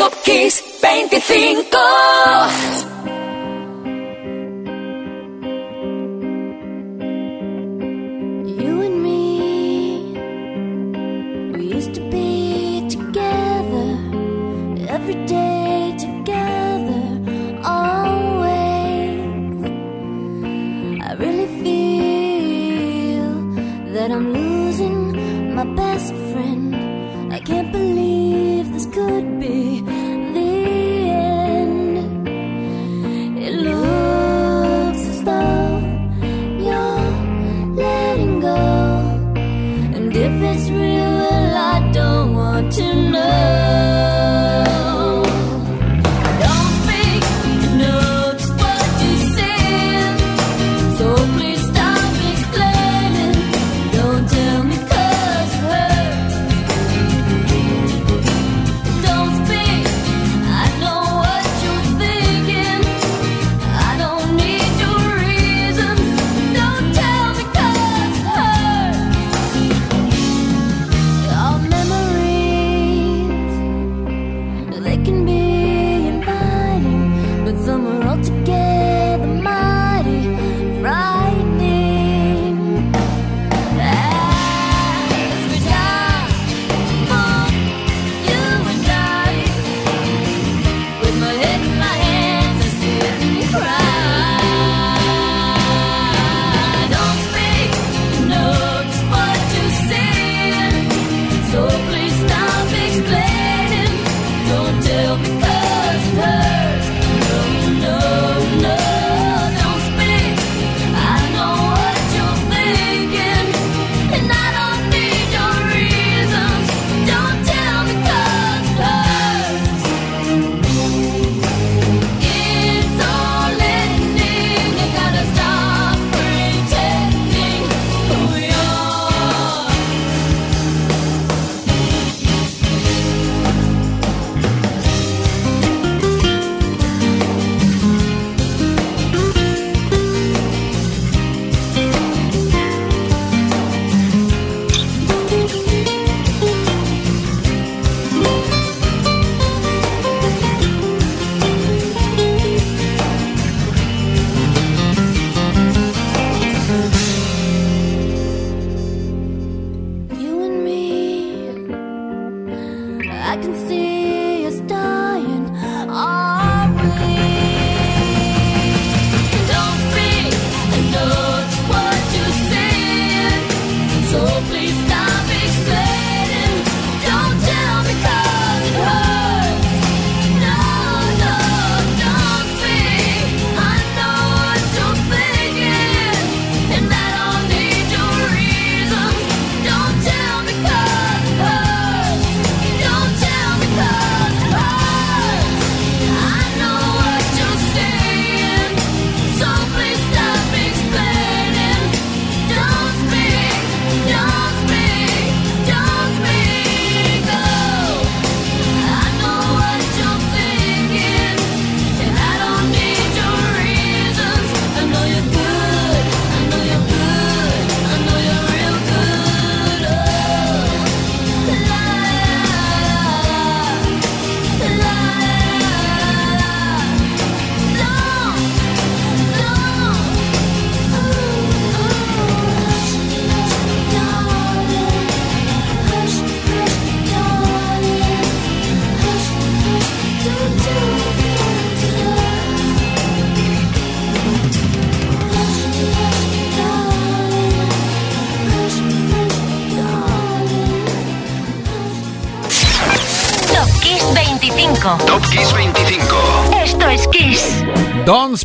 Top Kiss 25.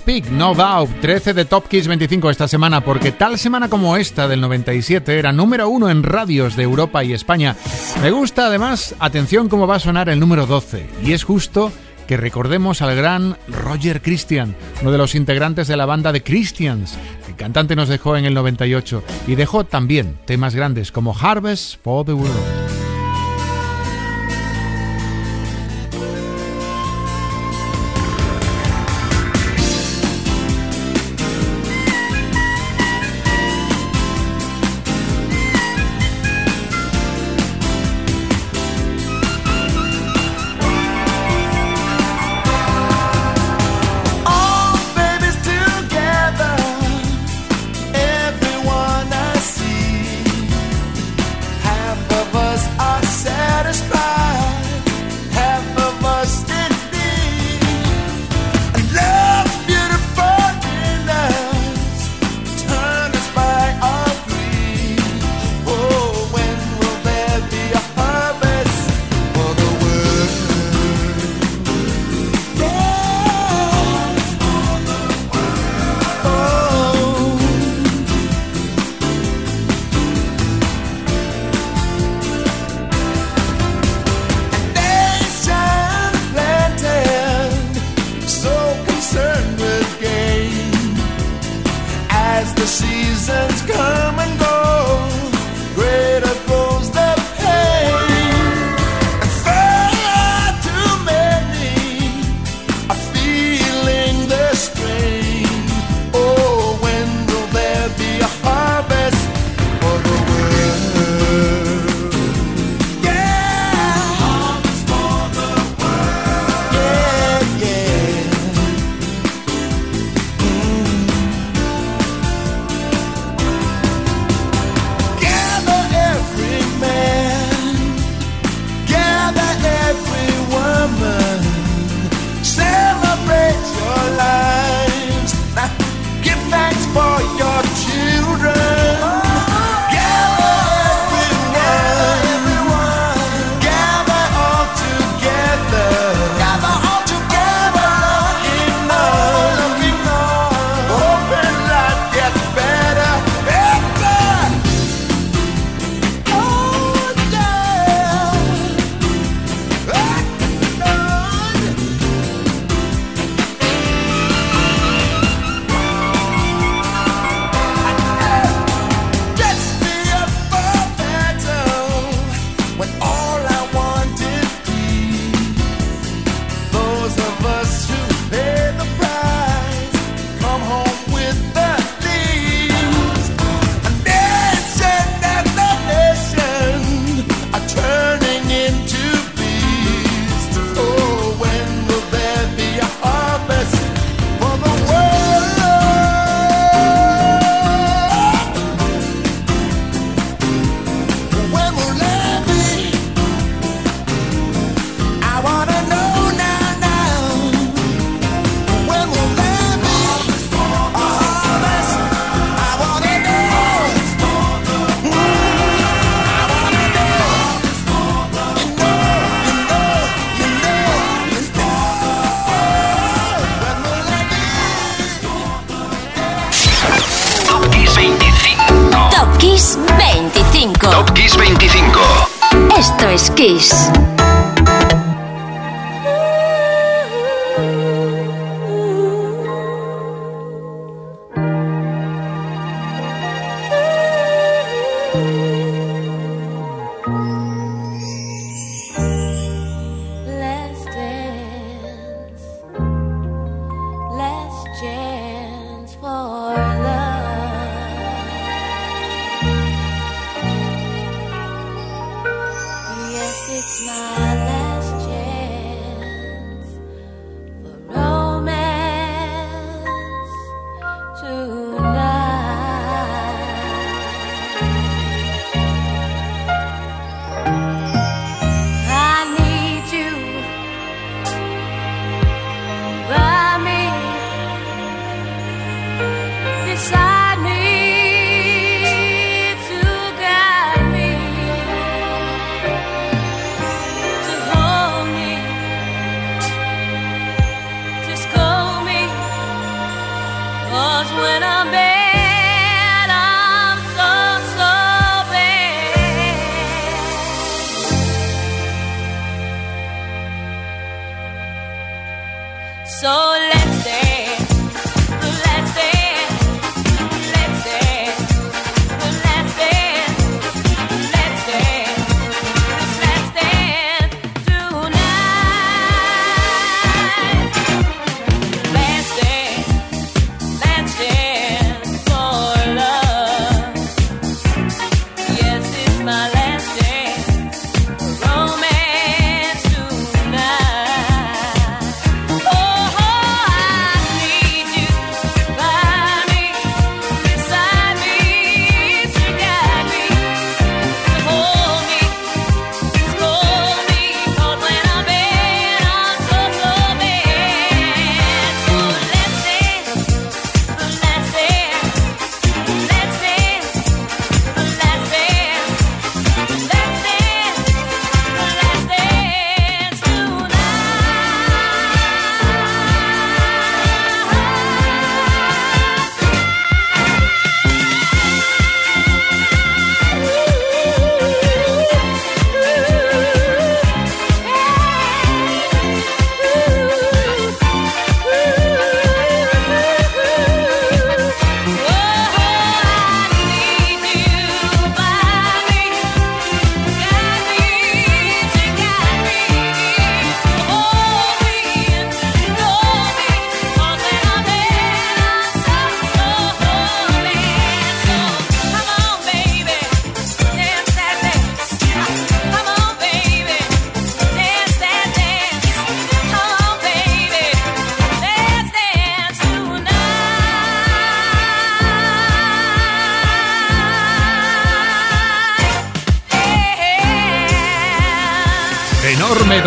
Speak, No Doubt, 13 de Top Kiss 25 esta semana, porque tal semana como esta del 97 era número uno en radios de Europa y España. Me gusta además, atención cómo va a sonar el número 12, y es justo que recordemos al gran Roger Christian, uno de los integrantes de la banda de Christians. El cantante nos dejó en el 98 y dejó también temas grandes como Harvest for the World.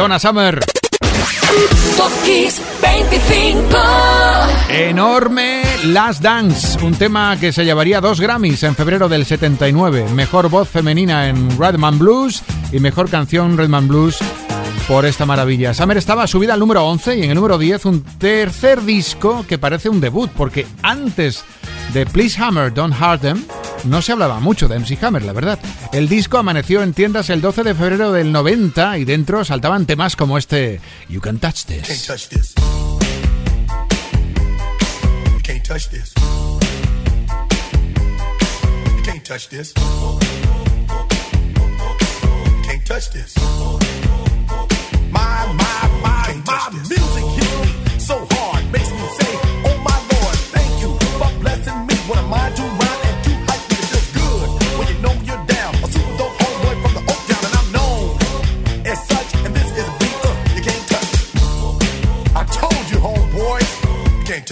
Donna Summer. Top 25. Enorme Last Dance, un tema que se llevaría dos Grammys en febrero del 79. Mejor voz femenina en Redman Blues y mejor canción Redman Blues por esta maravilla. Summer estaba subida al número 11 y en el número 10 un tercer disco que parece un debut porque antes de Please Hammer Don't Hurt Them no se hablaba mucho de MC Hammer, la verdad. El disco amaneció en tiendas el 12 de febrero del 90 y dentro saltaban temas como este You Can Touch This. Can't touch this. You can't touch this. You can't touch this. You can't touch this.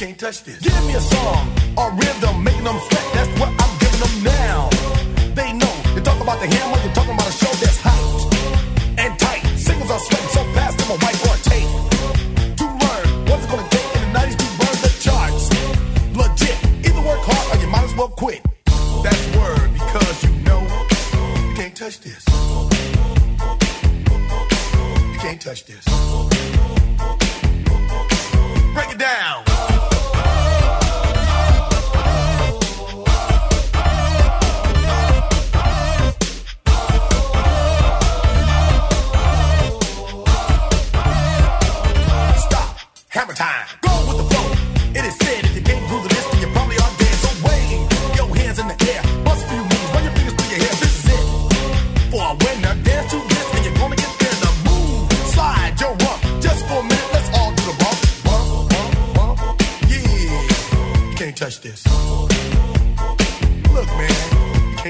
can't touch this. Give me a song or rhythm, making them sweat. That's what I'm giving them now. They know. You talk about the hammer, you're talking about a show that's hot and tight. Singles are sweating so fast, I'm a whiteboard tape. To learn what it's gonna take in the 90s to burn the charts. Legit. Either work hard or you might as well quit. That's word because you know you can't touch this. You can't touch this. Break it down.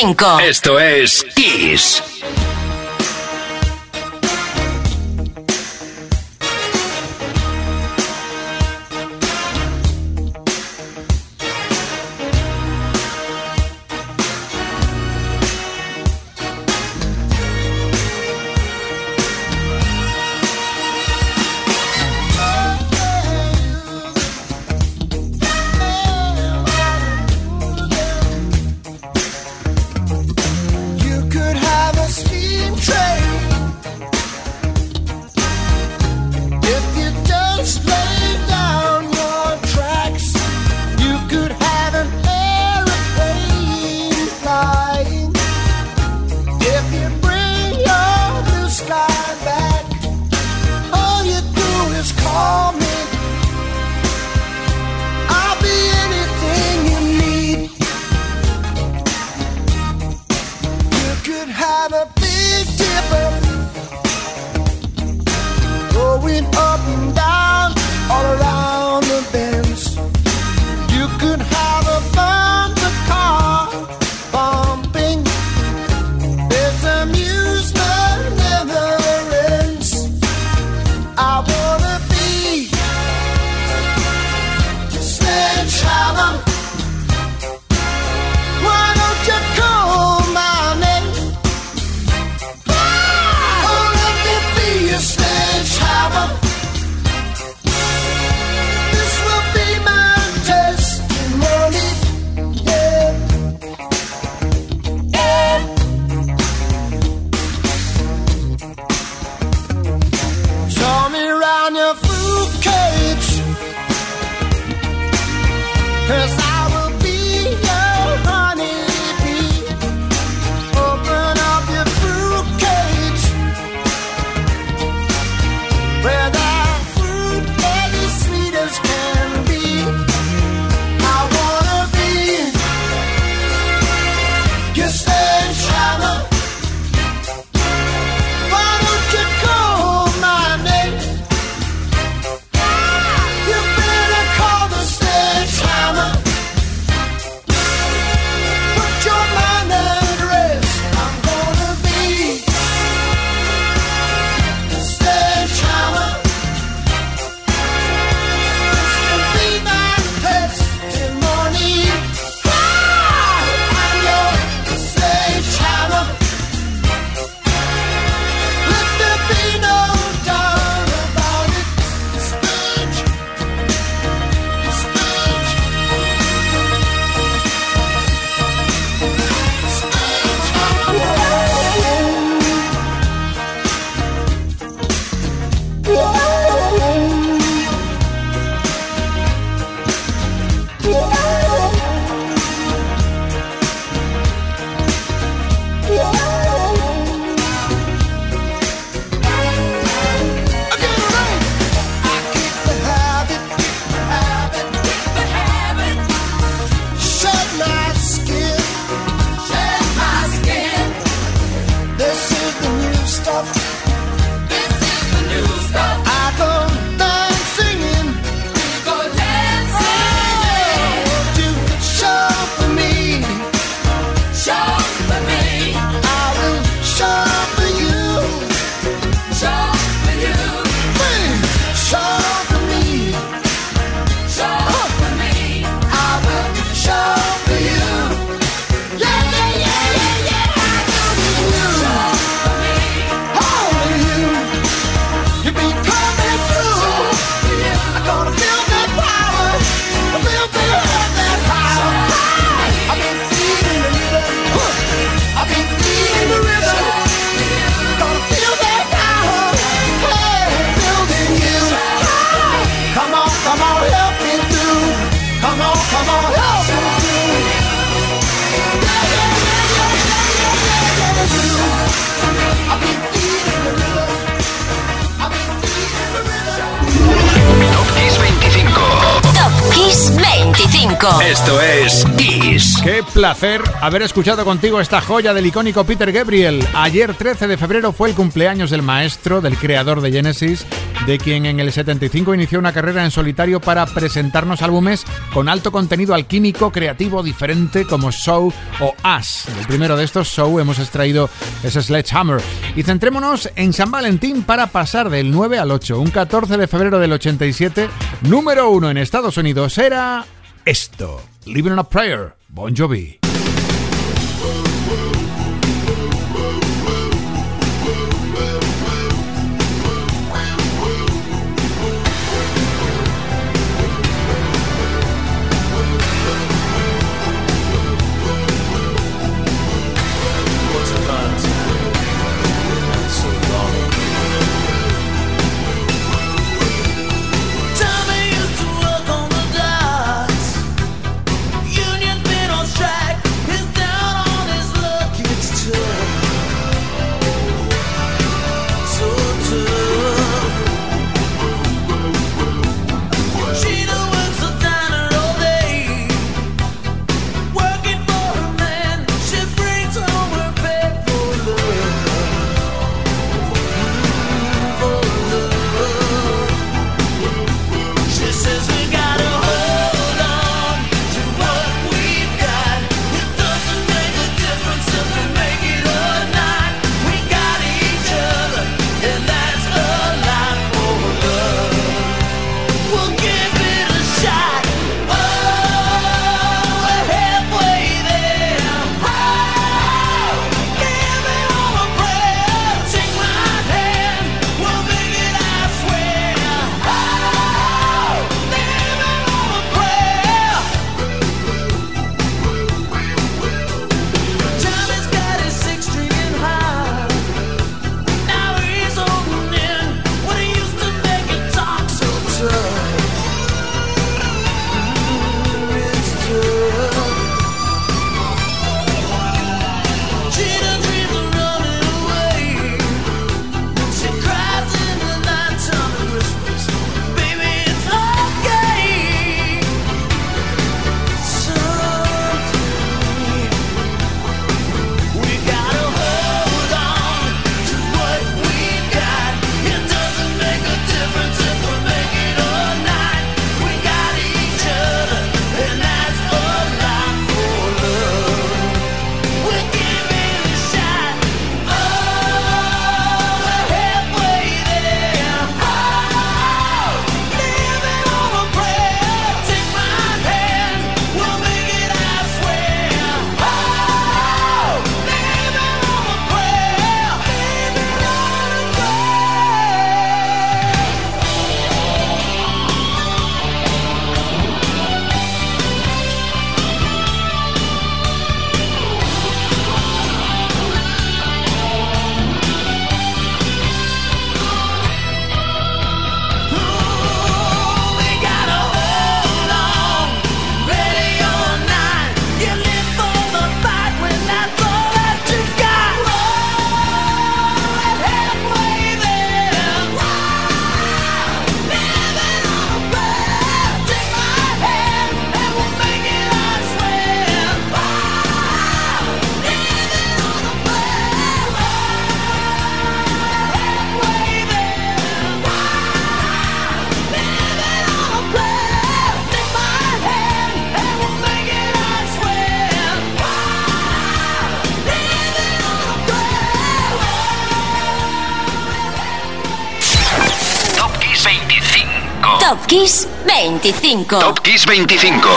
25. Esto es 25. Esto es Kiss. Qué placer haber escuchado contigo esta joya del icónico Peter Gabriel. Ayer 13 de febrero fue el cumpleaños del maestro, del creador de Genesis, de quien en el 75 inició una carrera en solitario para presentarnos álbumes con alto contenido alquímico, creativo, diferente como Show o Us. El primero de estos, Show, hemos extraído ese Sledgehammer. Y centrémonos en San Valentín para pasar del 9 al 8. Un 14 de febrero del 87, número uno en Estados Unidos era esto. Living on a Prayer, Bon Jovi. 25. Top Kiss 25.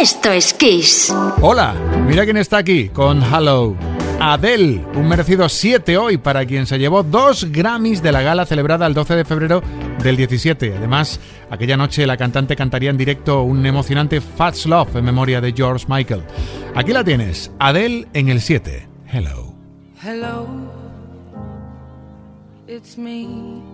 Esto es Kiss. Hola, mira quién está aquí con Hello. Adele, un merecido 7 hoy para quien se llevó dos Grammys de la gala celebrada el 12 de febrero del 17. Además, aquella noche la cantante cantaría en directo un emocionante Fats Love en memoria de George Michael. Aquí la tienes, Adele en el 7. Hello. Hello, it's me.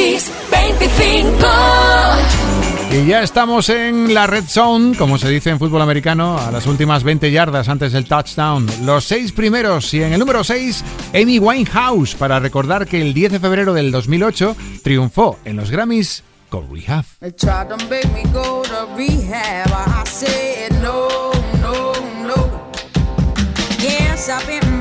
Kiss 25. Y ya estamos en la red zone, como se dice en fútbol americano, a las últimas 20 yardas antes del touchdown. Los seis primeros y en el número 6, Amy Winehouse, para recordar que el 10 de febrero del 2008 triunfó en los Grammys con Rehab. They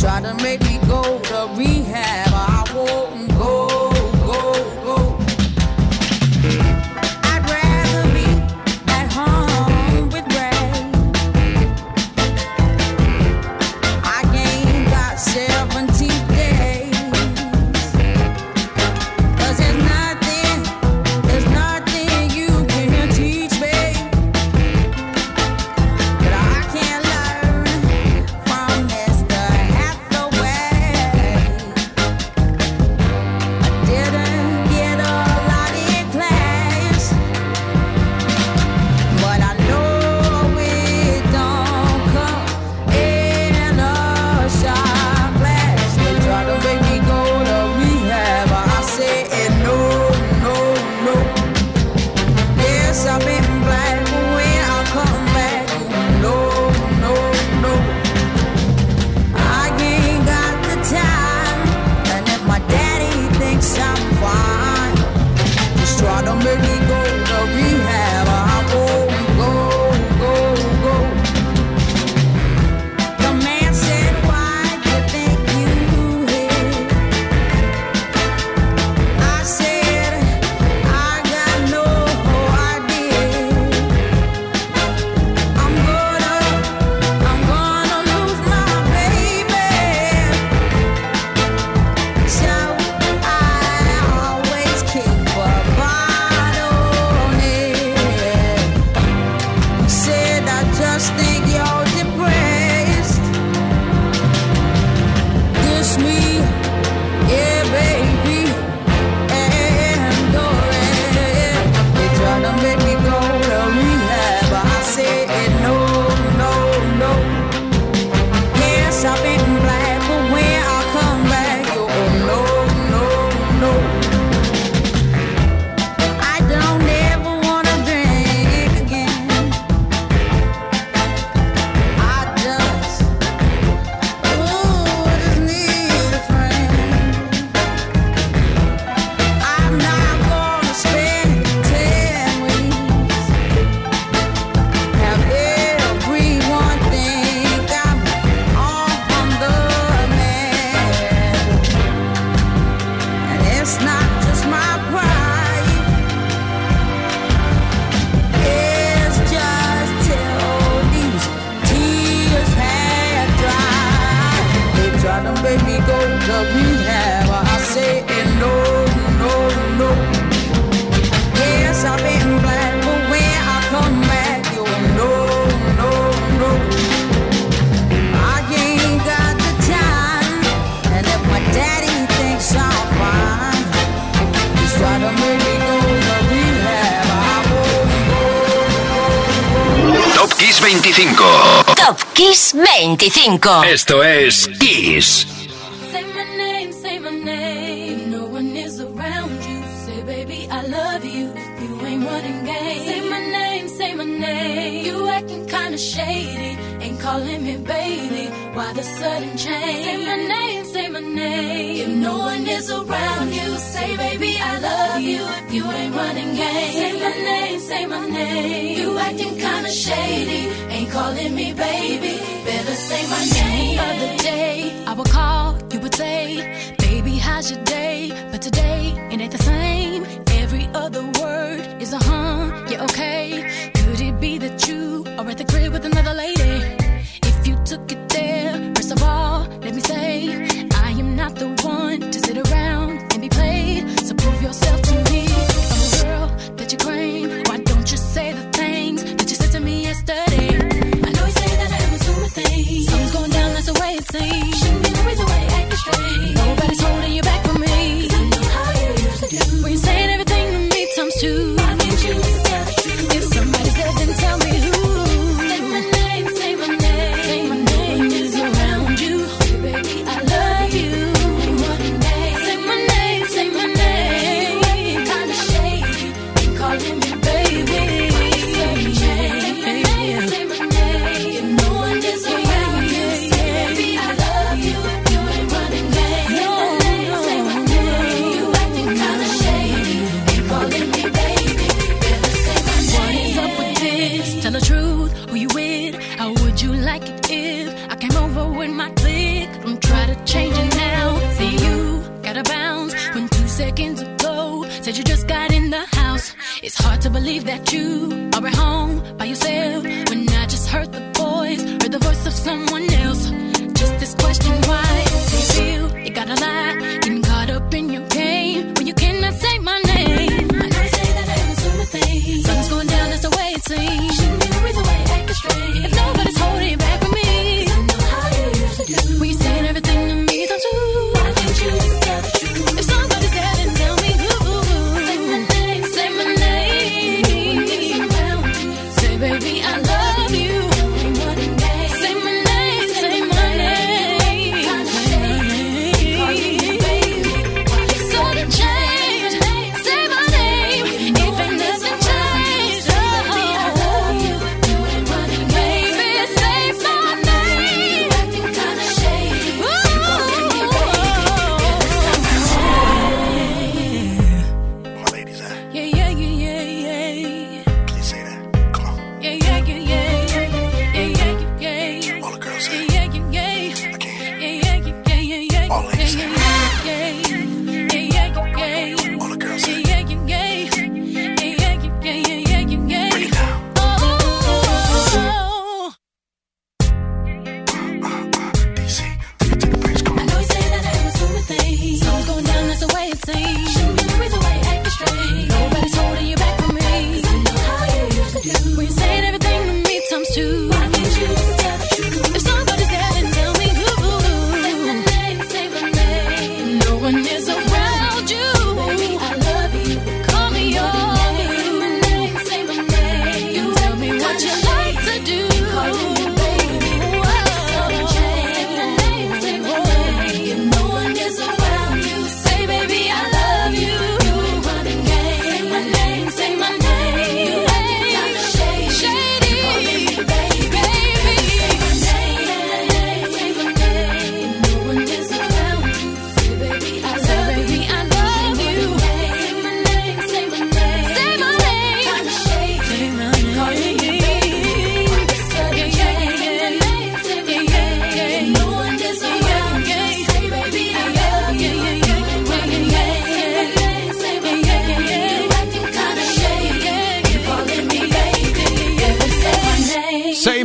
try to make 25. Esto es Kiss. Say my name, say my name. No one is around you. Say, baby, I love you. You ain't running game. Say my name, say my name. You acting kinda shady. Ain't calling me baby. Why the sudden change? Say my name, say my name. If no one is around you, say, baby, I love you. If you ain't running game. Say my name, say my name. You acting kinda shady. Ain't calling me baby never say my name. Other day, I would call, you would say, Baby, how's your day? But today, it ain't the same. Every other word is a huh, yeah, okay. Could it be that you are at the crib with another lady? If you took it there, first of all, let me say, I am not the one to sit around and be played. So prove yourself to me. seen.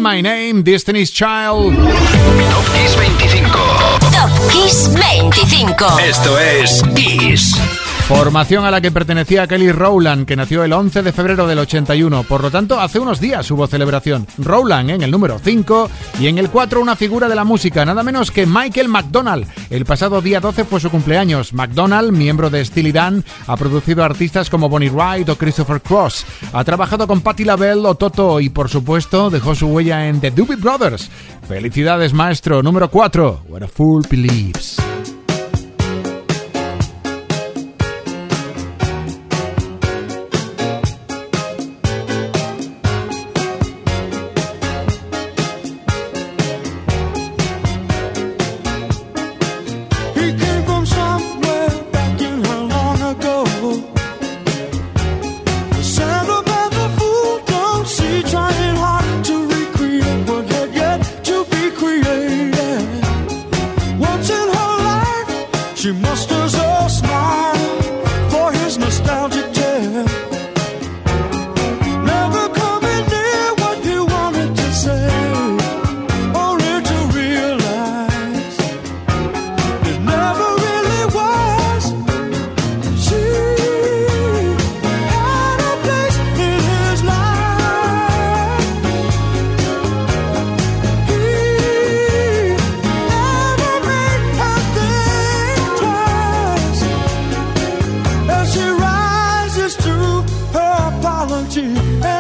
My Name, Destiny's Child. Top Kiss 25. Top Kiss 25. Esto es Kiss. Formación a la que pertenecía Kelly Rowland, que nació el 11 de febrero del 81. Por lo tanto, hace unos días hubo celebración. Rowland en el número 5 y en el 4 una figura de la música, nada menos que Michael McDonald. El pasado día 12 fue su cumpleaños. McDonald, miembro de Steely Dan, ha producido artistas como Bonnie Wright o Christopher Cross. Ha trabajado con Patti LaBelle o Toto y, por supuesto, dejó su huella en The Doobie Brothers. Felicidades, maestro. Número 4. What a Fool Believes. you.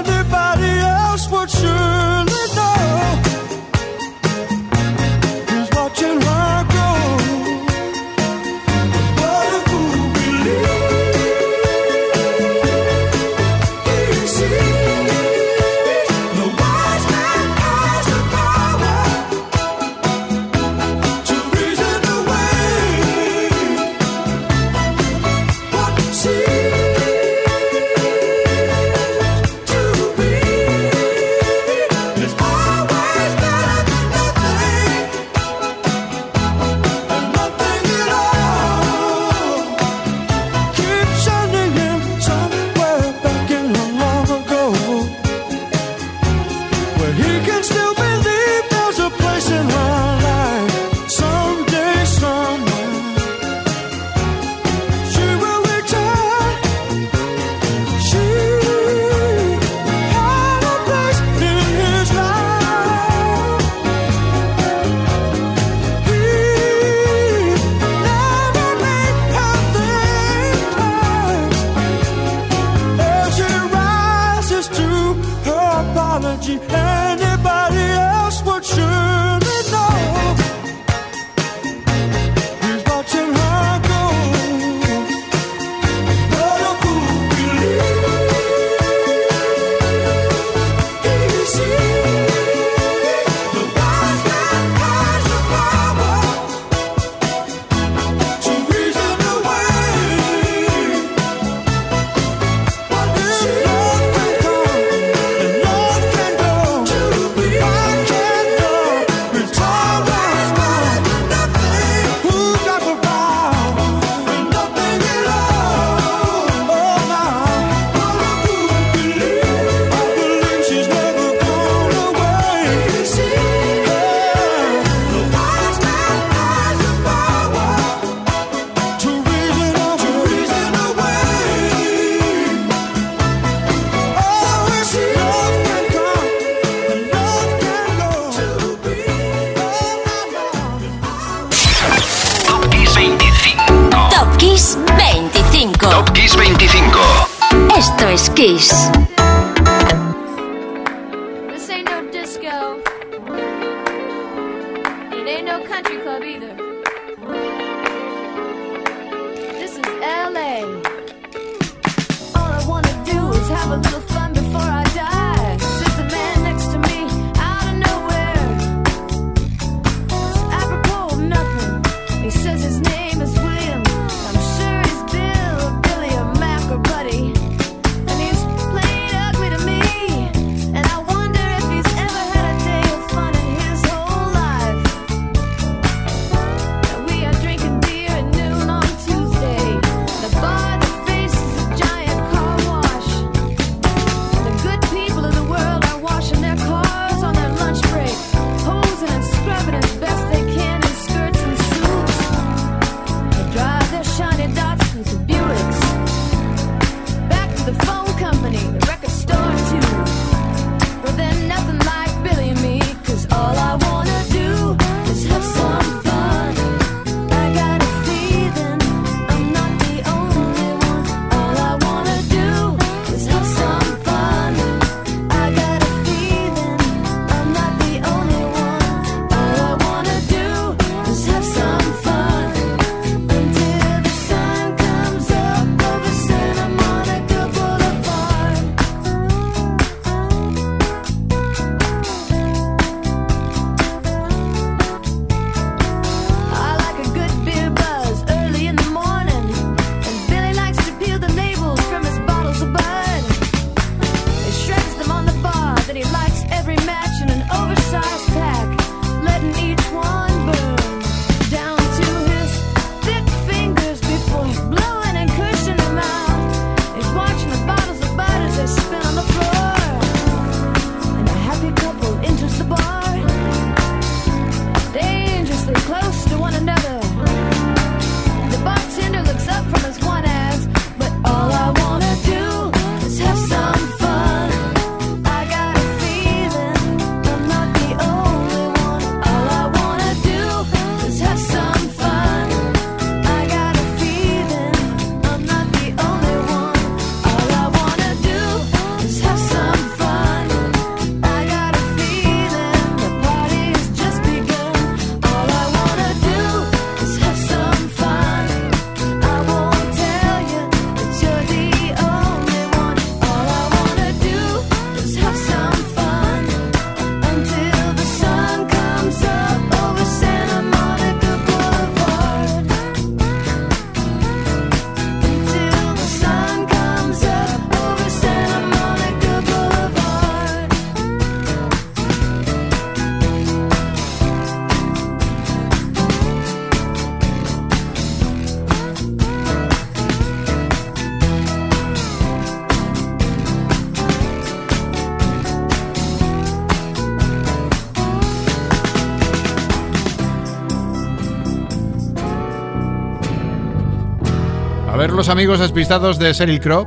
Los amigos despistados de Sheryl Crow.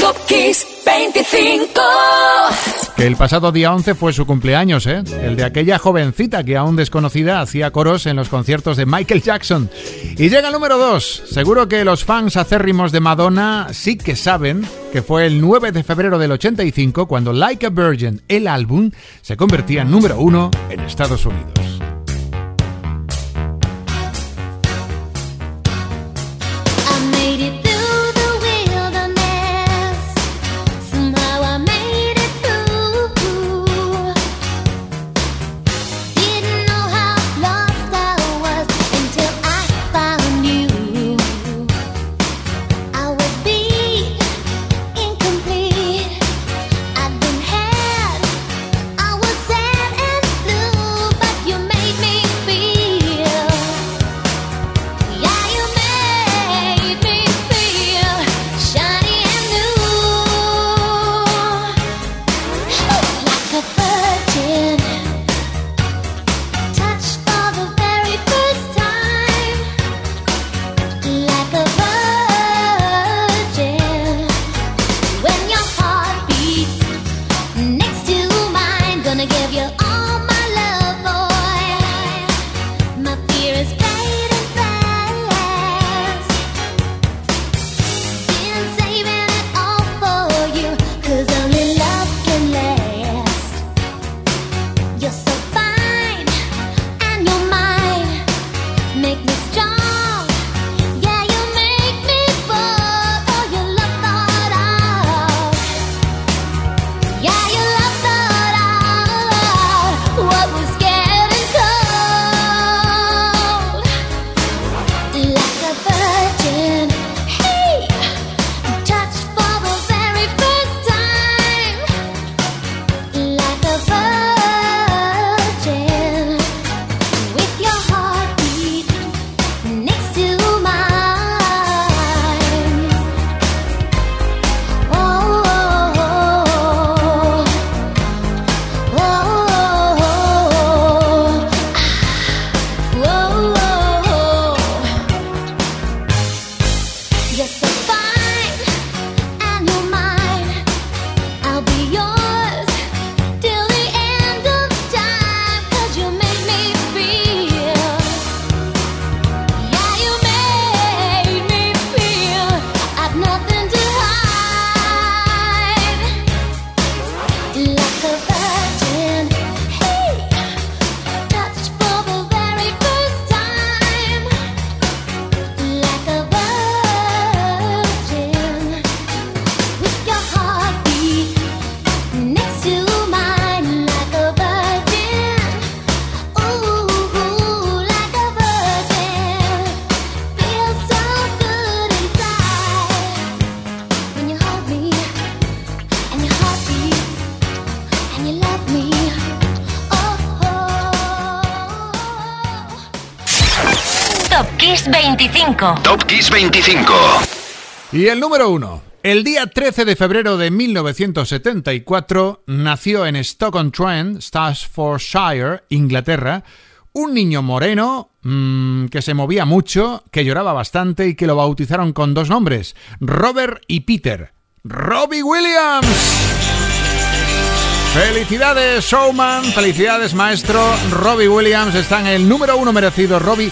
Top Kiss 25. Que el pasado día 11 fue su cumpleaños, ¿eh? El de aquella jovencita que aún desconocida hacía coros en los conciertos de Michael Jackson. Y llega el número 2. Seguro que los fans acérrimos de Madonna sí que saben que fue el 9 de febrero del 85 cuando Like a Virgin, el álbum, se convertía en número 1 en Estados Unidos. 25. Y el número 1. El día 13 de febrero de 1974 nació en Stoke-on-Trent, Staffordshire, Inglaterra, un niño moreno mm, que se movía mucho, que lloraba bastante y que lo bautizaron con dos nombres, Robert y Peter. Robbie Williams. Felicidades, showman. Felicidades, maestro. Robbie Williams está en el número uno merecido. Robbie.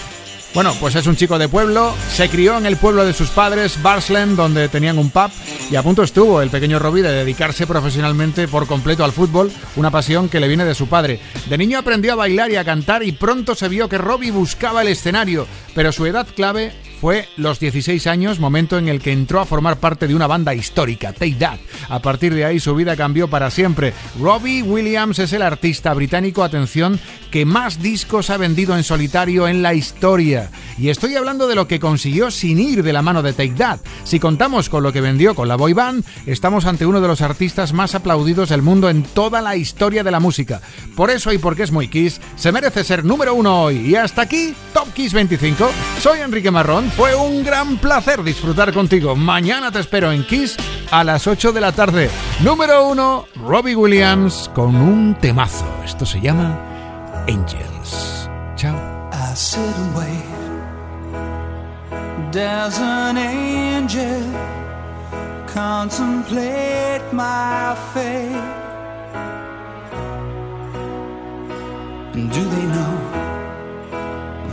Bueno, pues es un chico de pueblo, se crió en el pueblo de sus padres, Barsland, donde tenían un pub, y a punto estuvo el pequeño Robbie de dedicarse profesionalmente por completo al fútbol, una pasión que le viene de su padre. De niño aprendió a bailar y a cantar y pronto se vio que Robbie buscaba el escenario, pero su edad clave fue los 16 años, momento en el que entró a formar parte de una banda histórica, Take That. A partir de ahí su vida cambió para siempre. Robbie Williams es el artista británico, atención, que más discos ha vendido en solitario en la historia. Y estoy hablando de lo que consiguió sin ir de la mano de Take That. Si contamos con lo que vendió con la boy band, estamos ante uno de los artistas más aplaudidos del mundo en toda la historia de la música. Por eso y porque es muy Kiss, se merece ser número uno hoy. Y hasta aquí, Top Kiss 25. Soy Enrique Marrón. Fue un gran placer disfrutar contigo. Mañana te espero en Kiss a las 8 de la tarde. Número 1, Robbie Williams con un temazo. Esto se llama Angels. Chao. Contemplate my. Do they know?